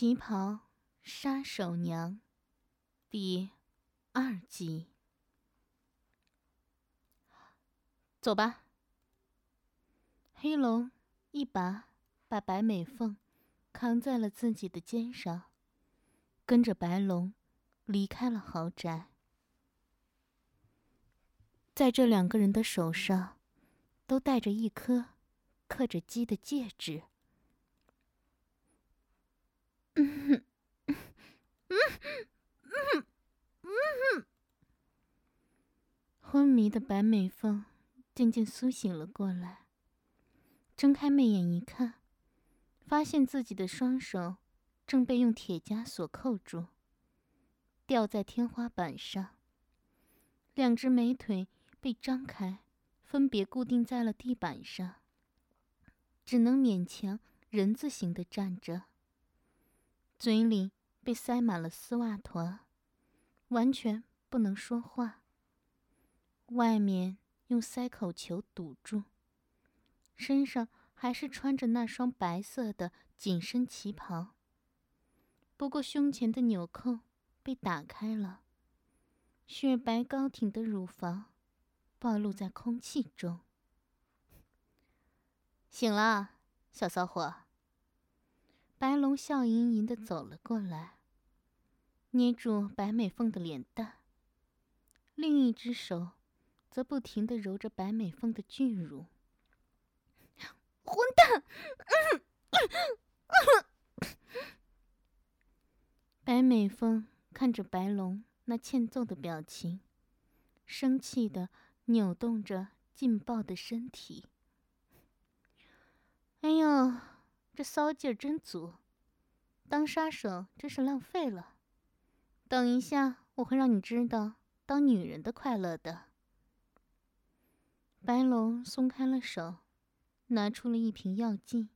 旗袍杀手娘，第二集。走吧。黑龙一把把白美凤扛在了自己的肩上，跟着白龙离开了豪宅。在这两个人的手上，都戴着一颗刻着鸡的戒指。嗯嗯嗯哼嗯哼，嗯哼昏迷的白美凤渐渐苏醒了过来，睁开媚眼一看，发现自己的双手正被用铁枷锁扣住，吊在天花板上。两只美腿被张开，分别固定在了地板上，只能勉强人字形的站着。嘴里被塞满了丝袜团，完全不能说话。外面用塞口球堵住，身上还是穿着那双白色的紧身旗袍。不过胸前的纽扣被打开了，雪白高挺的乳房暴露在空气中。醒了，小骚货。白龙笑盈盈的走了过来，捏住白美凤的脸蛋，另一只手则不停的揉着白美凤的巨乳。混蛋！白美凤看着白龙那欠揍的表情，生气的扭动着劲爆的身体。哎呦！这骚劲儿真足，当杀手真是浪费了。等一下，我会让你知道当女人的快乐的。白龙松开了手，拿出了一瓶药剂，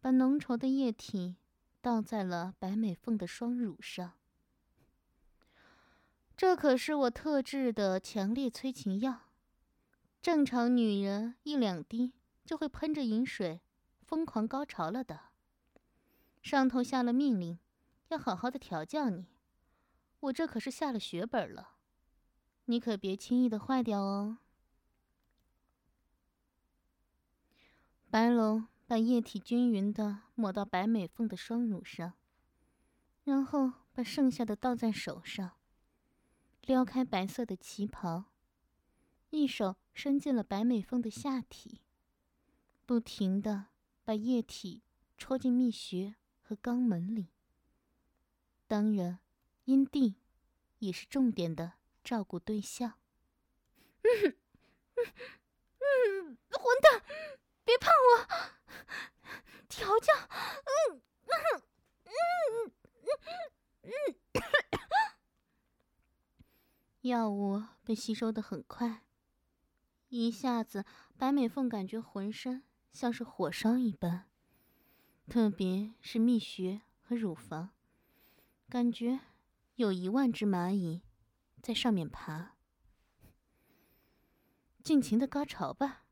把浓稠的液体倒在了白美凤的双乳上。这可是我特制的强烈催情药，正常女人一两滴就会喷着饮水。疯狂高潮了的，上头下了命令，要好好的调教你。我这可是下了血本了，你可别轻易的坏掉哦。白龙把液体均匀的抹到白美凤的双乳上，然后把剩下的倒在手上，撩开白色的旗袍，一手伸进了白美凤的下体，不停的。把液体戳进蜜穴和肛门里。当然，阴蒂也是重点的照顾对象。嗯嗯嗯，混蛋，别碰我！调教，嗯嗯嗯嗯嗯。药物被吸收的很快，一下子，白美凤感觉浑身。像是火烧一般，特别是蜜穴和乳房，感觉有一万只蚂蚁在上面爬。尽情的高潮吧！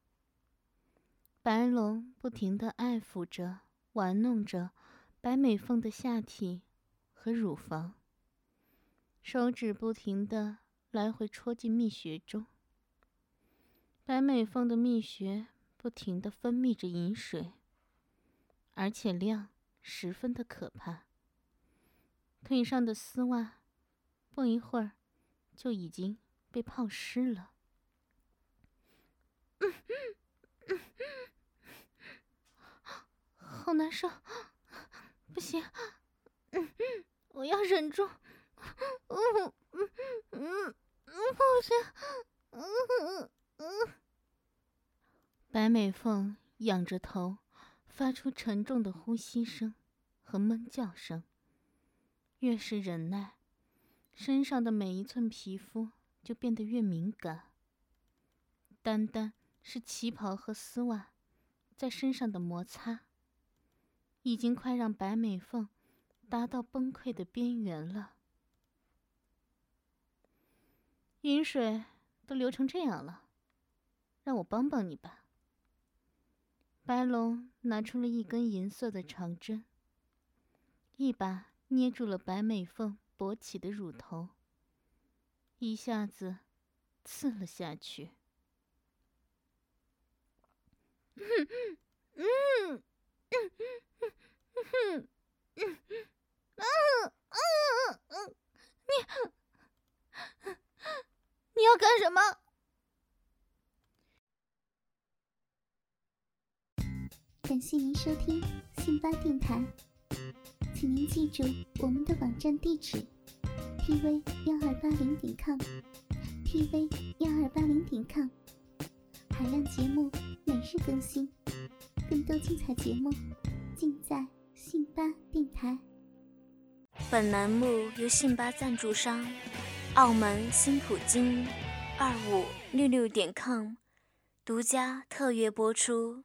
白龙不停的爱抚着、玩弄着白美凤的下体和乳房，手指不停的来回戳进蜜穴中。白美凤的蜜穴。不停的分泌着饮水，而且量十分的可怕。腿上的丝袜，不一会儿就已经被泡湿了。好难受，不行，我要忍住。嗯嗯嗯嗯，不行，嗯嗯嗯。白美凤仰着头，发出沉重的呼吸声和闷叫声。越是忍耐，身上的每一寸皮肤就变得越敏感。单单是旗袍和丝袜在身上的摩擦，已经快让白美凤达到崩溃的边缘了。饮水都流成这样了，让我帮帮你吧。白龙拿出了一根银色的长针，一把捏住了白美凤勃起的乳头，一下子刺了下去。你你要干什么？感谢您收听辛巴电台。请您记住我们的网站地址：tv 幺二八零点 com，tv 幺二八零点 com。海量节目每日更新，更多精彩节目尽在信巴电台。本栏目由信巴赞助商澳门新普京二五六六点 com 独家特约播出。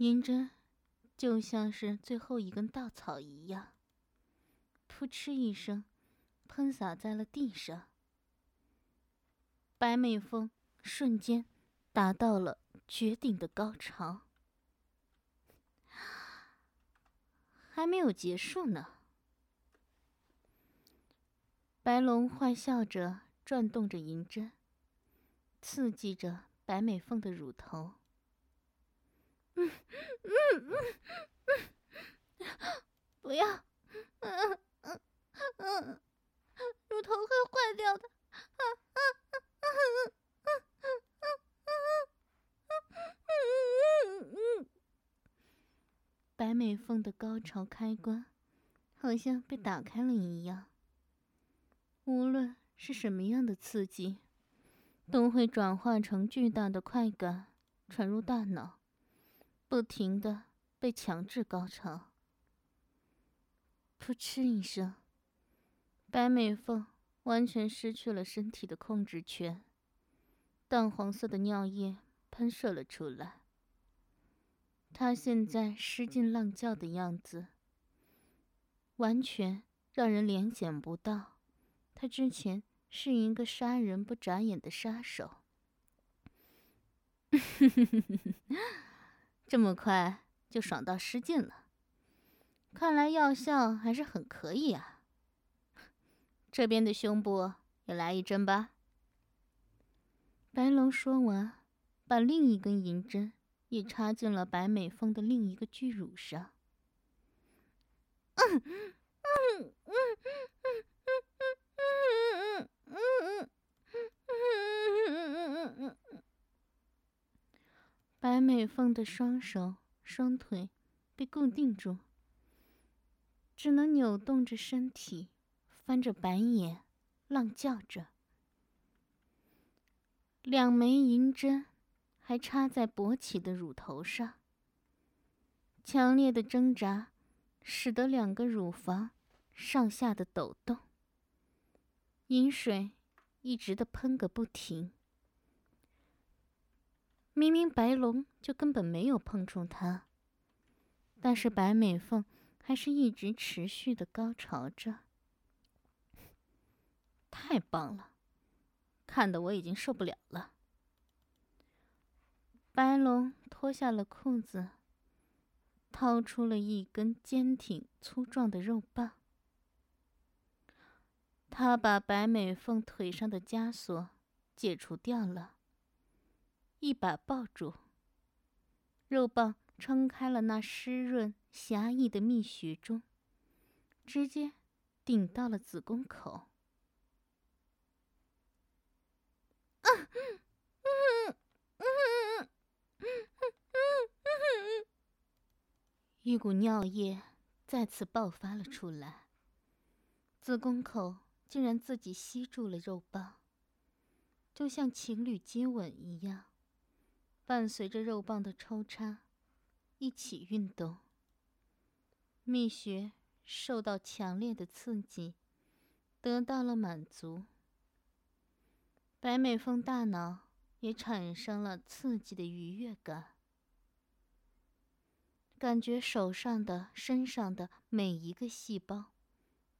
银针就像是最后一根稻草一样，噗嗤一声，喷洒在了地上。白美凤瞬间达到了绝顶的高潮，还没有结束呢。白龙坏笑着转动着银针，刺激着白美凤的乳头。不要，嗯嗯嗯，乳头会坏掉的，啊啊啊啊啊啊啊啊啊啊啊啊！白美凤的高潮开关好像被打开了一样，无论是什么样的刺激，都会转化成巨大的快感传入大脑。不停的被强制高潮，噗嗤一声，白美凤完全失去了身体的控制权，淡黄色的尿液喷射了出来。她现在失禁浪叫的样子，完全让人联想不到，她之前是一个杀人不眨眼的杀手。这么快就爽到失禁了，看来药效还是很可以啊。这边的胸部也来一针吧。白龙说完，把另一根银针也插进了白美凤的另一个巨乳上。白美凤的双手、双腿被固定住，只能扭动着身体，翻着白眼，浪叫着。两枚银针还插在勃起的乳头上，强烈的挣扎使得两个乳房上下的抖动，银水一直的喷个不停。明明白龙就根本没有碰触她，但是白美凤还是一直持续的高潮着。太棒了，看得我已经受不了了。白龙脱下了裤子，掏出了一根坚挺粗壮的肉棒，他把白美凤腿上的枷锁解除掉了。一把抱住，肉棒撑开了那湿润狭义的蜜穴中，直接顶到了子宫口。一股尿液再次爆发了出来，子宫口竟然自己吸住了肉棒，就像情侣接吻一样。伴随着肉棒的抽插，一起运动。蜜穴受到强烈的刺激，得到了满足。白美凤大脑也产生了刺激的愉悦感，感觉手上的、身上的每一个细胞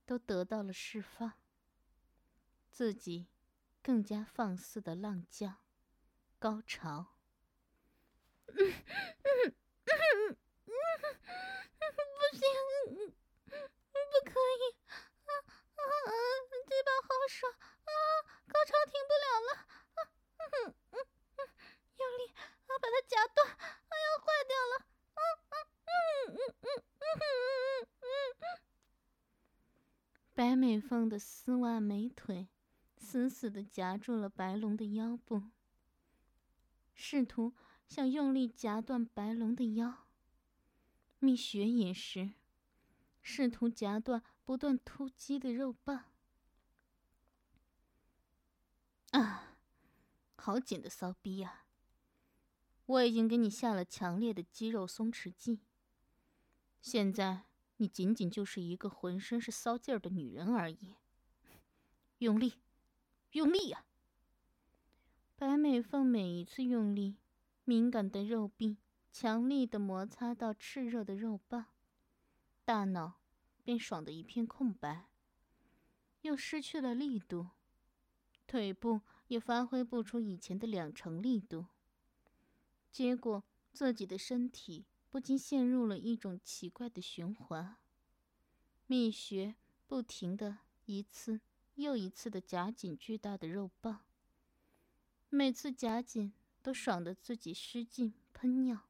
都得到了释放，自己更加放肆的浪叫，高潮。不行，不可以！啊啊啊！这把好爽啊！高潮停不了了！啊嗯嗯嗯，用力啊，把它夹断！啊，要坏掉了！啊啊嗯嗯嗯嗯嗯嗯！白美凤的丝袜美腿死死的夹住了白龙的腰部，试图想用力夹断白龙的腰。蜜雪也是，试图夹断不断突击的肉棒。啊，好紧的骚逼呀！我已经给你下了强烈的肌肉松弛剂，现在你仅仅就是一个浑身是骚劲儿的女人而已。用力，用力呀！白美凤每一次用力，敏感的肉壁。强力的摩擦到炽热的肉棒，大脑便爽得一片空白，又失去了力度，腿部也发挥不出以前的两成力度。结果自己的身体不禁陷入了一种奇怪的循环，蜜穴不停的一次又一次的夹紧巨大的肉棒，每次夹紧都爽得自己失禁喷尿。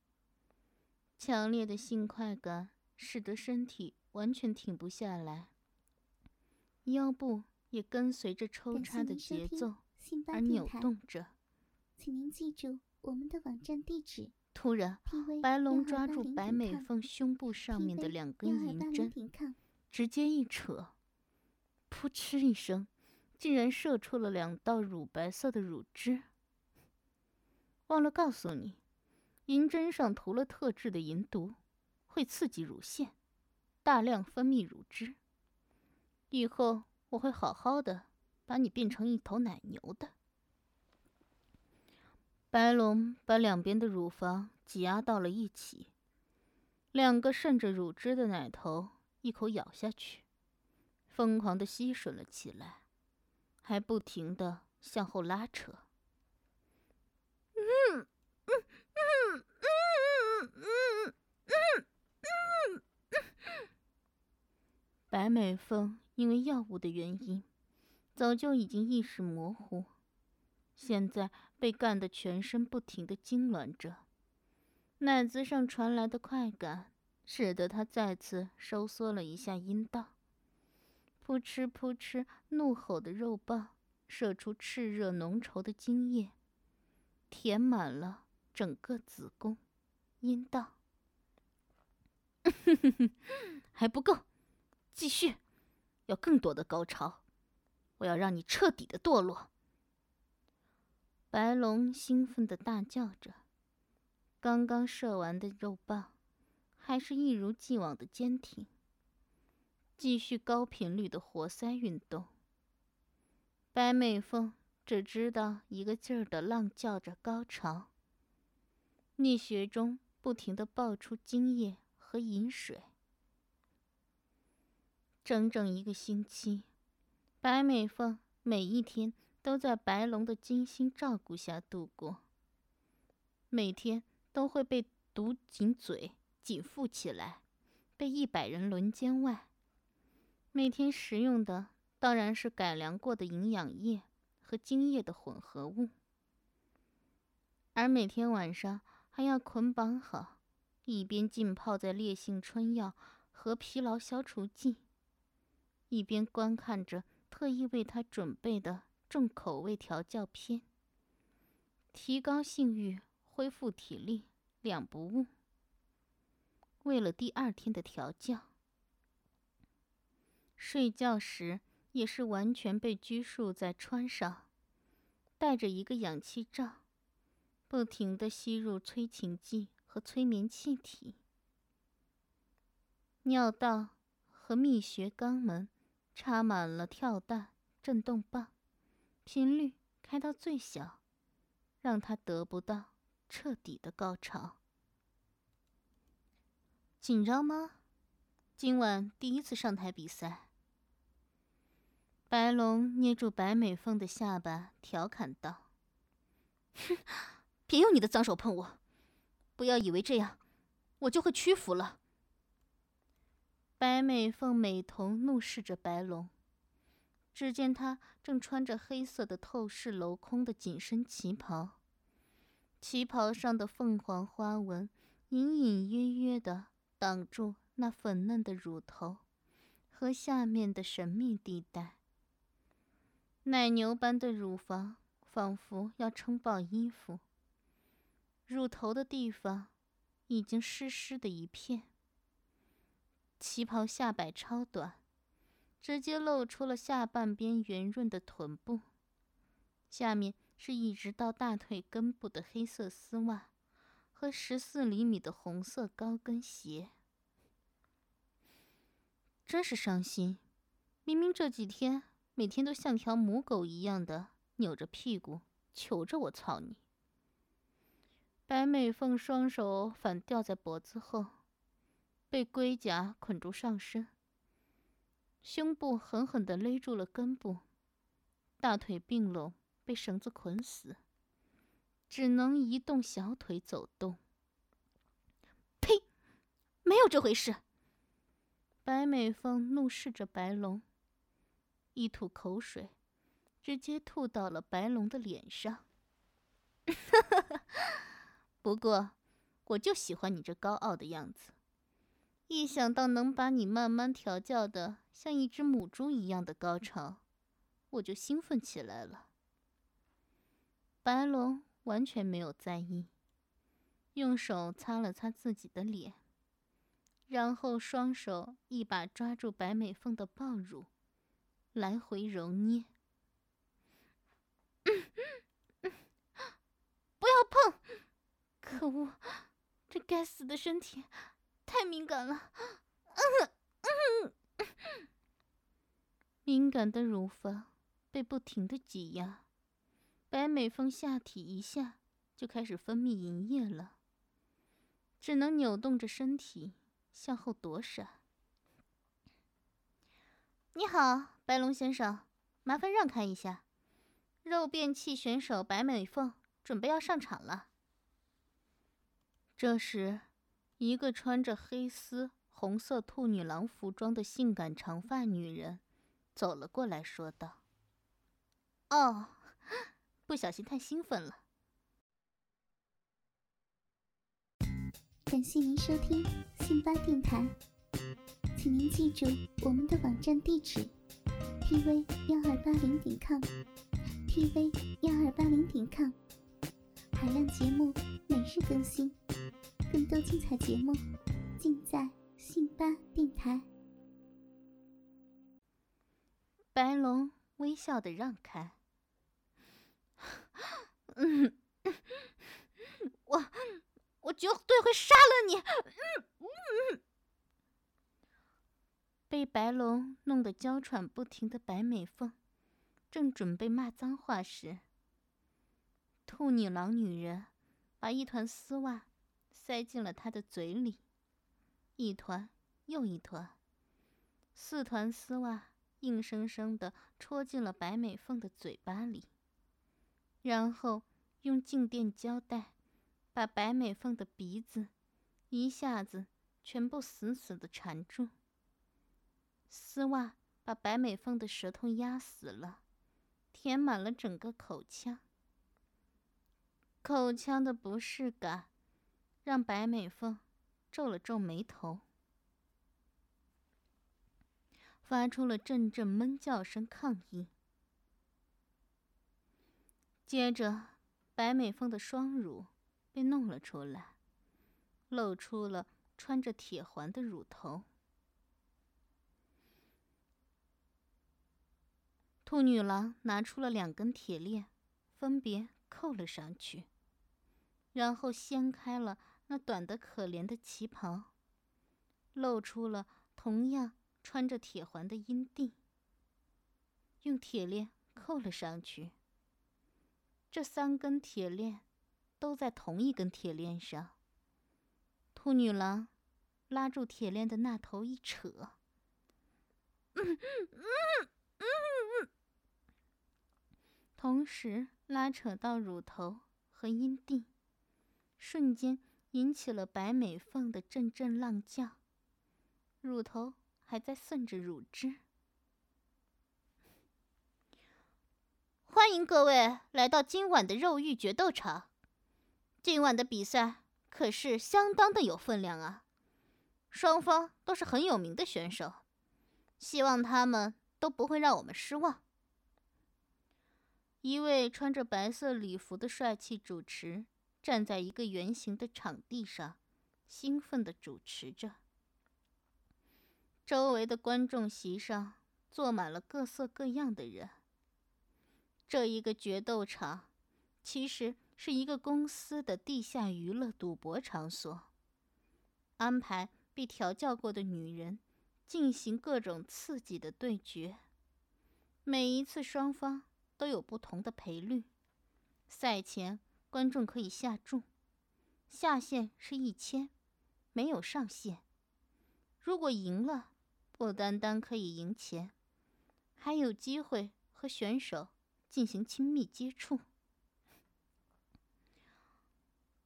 强烈的性快感使得身体完全停不下来，腰部也跟随着抽插的节奏而扭动着。请您记住我们的网站地址。突然，白龙抓住白美凤胸部上面的两根银针，直接一扯，噗嗤一声，竟然射出了两道乳白色的乳汁。忘了告诉你。银针上涂了特制的银毒，会刺激乳腺，大量分泌乳汁。以后我会好好的把你变成一头奶牛的。白龙把两边的乳房挤压到了一起，两个渗着乳汁的奶头一口咬下去，疯狂的吸吮了起来，还不停的向后拉扯。嗯。嗯嗯嗯嗯嗯白美凤因为药物的原因，早就已经意识模糊，现在被干得全身不停的痉挛着，奶子上传来的快感，使得她再次收缩了一下阴道，扑哧扑哧，怒吼的肉棒射出炽热浓稠的精液，填满了。整个子宫、阴道，还不够，继续，要更多的高潮，我要让你彻底的堕落。白龙兴奋的大叫着，刚刚射完的肉棒，还是一如既往的坚挺，继续高频率的活塞运动。白美凤只知道一个劲儿的浪叫着高潮。溺血中不停的爆出精液和饮水，整整一个星期，白美凤每一天都在白龙的精心照顾下度过。每天都会被堵紧嘴、紧缚起来，被一百人轮奸外，每天食用的当然是改良过的营养液和精液的混合物，而每天晚上。还要捆绑好，一边浸泡在烈性春药和疲劳消除剂，一边观看着特意为他准备的重口味调教片，提高性欲、恢复体力两不误。为了第二天的调教，睡觉时也是完全被拘束在穿上，带着一个氧气罩。不停的吸入催情剂和催眠气体，尿道和泌穴肛门插满了跳蛋震动棒，频率开到最小，让他得不到彻底的高潮。紧张吗？今晚第一次上台比赛。白龙捏住白美凤的下巴，调侃道：“哼，别用你的脏手碰我！不要以为这样，我就会屈服了。”白美凤美瞳怒视着白龙，只见他正穿着黑色的透视镂空的紧身旗袍，旗袍上的凤凰花纹隐隐约约的挡住那粉嫩的乳头和下面的神秘地带。奶牛般的乳房仿佛要撑爆衣服，乳头的地方已经湿湿的一片。旗袍下摆超短，直接露出了下半边圆润的臀部，下面是一直到大腿根部的黑色丝袜和十四厘米的红色高跟鞋。真是伤心，明明这几天。每天都像条母狗一样的扭着屁股求着我操你。白美凤双手反吊在脖子后，被龟甲捆住上身，胸部狠狠地勒住了根部，大腿并拢被绳子捆死，只能移动小腿走动。呸！没有这回事！白美凤怒视着白龙。一吐口水，直接吐到了白龙的脸上。不过，我就喜欢你这高傲的样子。一想到能把你慢慢调教的像一只母猪一样的高潮，我就兴奋起来了。白龙完全没有在意，用手擦了擦自己的脸，然后双手一把抓住白美凤的抱乳。来回揉捏，不要碰！可恶，这该死的身体太敏感了。敏感的乳房被不停的挤压，白美凤下体一下就开始分泌银液了，只能扭动着身体向后躲闪。你好。白龙先生，麻烦让开一下，肉便器选手白美凤准备要上场了。这时，一个穿着黑丝红色兔女郎服装的性感长发女人走了过来，说道：“哦，不小心太兴奋了。”感谢您收听信巴电台，请您记住我们的网站地址。tv 幺二八零点 com，tv 幺二八零点 com，海量节目每日更新，更多精彩节目尽在信吧电台。白龙微笑的让开，嗯，我我绝对会杀了你，嗯嗯。被白龙弄得娇喘不停的白美凤，正准备骂脏话时，兔女郎女人把一团丝袜塞进了她的嘴里，一团又一团，四团丝袜硬生生的戳进了白美凤的嘴巴里，然后用静电胶带把白美凤的鼻子一下子全部死死的缠住。丝袜把白美凤的舌头压死了，填满了整个口腔。口腔的不适感让白美凤皱了皱眉头，发出了阵阵闷叫声抗议。接着，白美凤的双乳被弄了出来，露出了穿着铁环的乳头。兔女郎拿出了两根铁链，分别扣了上去，然后掀开了那短得可怜的旗袍，露出了同样穿着铁环的阴蒂，用铁链扣了上去。这三根铁链都在同一根铁链上。兔女郎拉住铁链的那头一扯，同时拉扯到乳头和阴蒂，瞬间引起了白美凤的阵阵浪叫，乳头还在渗着乳汁。欢迎各位来到今晚的肉欲决斗场。今晚的比赛可是相当的有分量啊，双方都是很有名的选手，希望他们都不会让我们失望。一位穿着白色礼服的帅气主持站在一个圆形的场地上，兴奋地主持着。周围的观众席上坐满了各色各样的人。这一个决斗场，其实是一个公司的地下娱乐赌博场所，安排被调教过的女人进行各种刺激的对决。每一次双方都有不同的赔率。赛前观众可以下注，下限是一千，没有上限。如果赢了，不单单可以赢钱，还有机会和选手。进行亲密接触。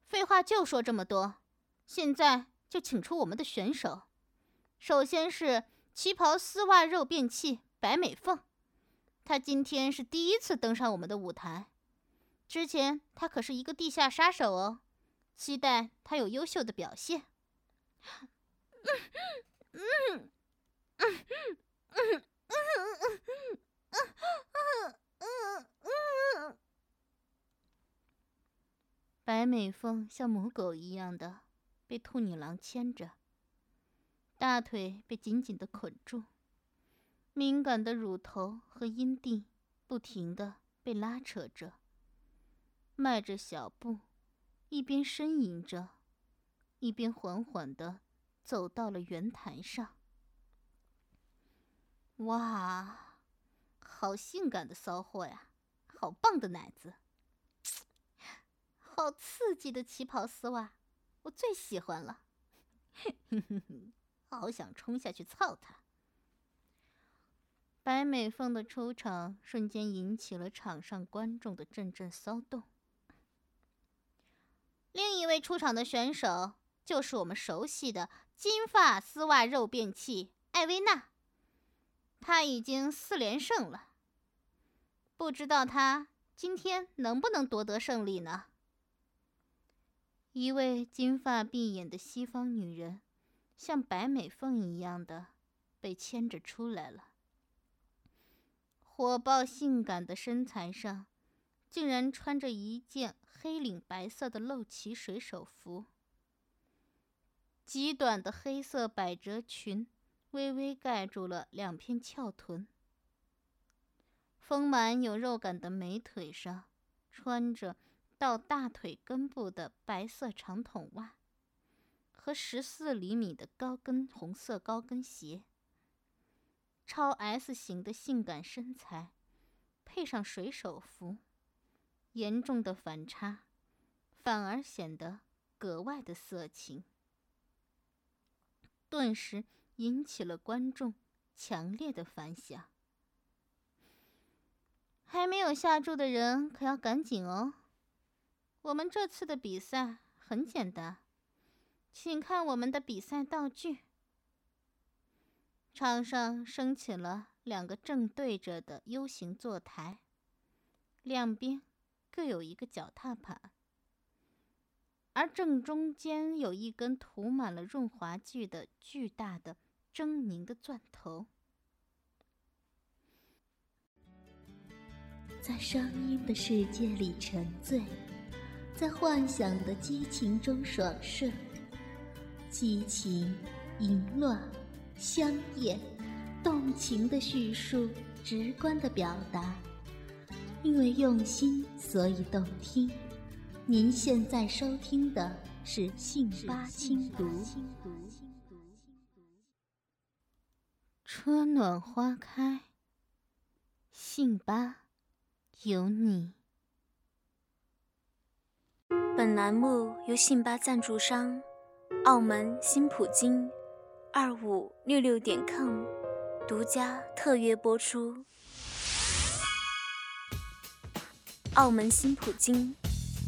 废话就说这么多，现在就请出我们的选手。首先是旗袍丝袜肉便器白美凤，她今天是第一次登上我们的舞台，之前他可是一个地下杀手哦，期待他有优秀的表现。白美凤像母狗一样的被兔女郎牵着，大腿被紧紧的捆住，敏感的乳头和阴蒂不停的被拉扯着，迈着小步，一边呻吟着，一边缓缓的走到了圆台上。哇，好性感的骚货呀，好棒的奶子！好刺激的旗袍丝袜，我最喜欢了。好想冲下去操他！白美凤的出场瞬间引起了场上观众的阵阵骚动。另一位出场的选手就是我们熟悉的金发丝袜肉便器艾薇娜，她已经四连胜了，不知道她今天能不能夺得胜利呢？一位金发碧眼的西方女人，像白美凤一样的被牵着出来了。火爆性感的身材上，竟然穿着一件黑领白色的露脐水手服，极短的黑色百褶裙微微盖住了两片翘臀，丰满有肉感的美腿上穿着。到大腿根部的白色长筒袜，和十四厘米的高跟红色高跟鞋，超 S 型的性感身材，配上水手服，严重的反差，反而显得格外的色情，顿时引起了观众强烈的反响。还没有下注的人可要赶紧哦！我们这次的比赛很简单，请看我们的比赛道具。场上升起了两个正对着的 U 型坐台，两边各有一个脚踏板，而正中间有一根涂满了润滑剂的巨大的狰狞的钻头。在声音的世界里沉醉。在幻想的激情中爽顺，激情、淫乱、香艳、动情的叙述，直观的表达，因为用心，所以动听。您现在收听的是《信八轻读》。春暖花开，信吧，有你。本栏目由信吧赞助商澳门新普京二五六六点 com 独家特约播出。澳门新普京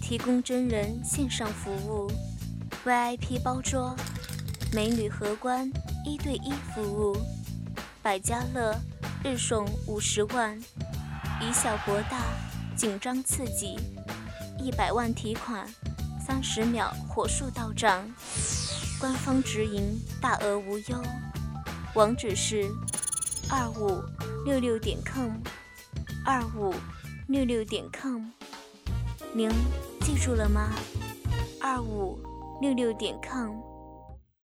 提供真人线上服务，VIP 包桌，美女荷官一对一服务。百家乐日送五十万，以小博大，紧张刺激，一百万提款，三十秒火速到账，官方直营，大额无忧。网址是二五六六点 com，二五六六点 com，您记住了吗？二五六六点 com。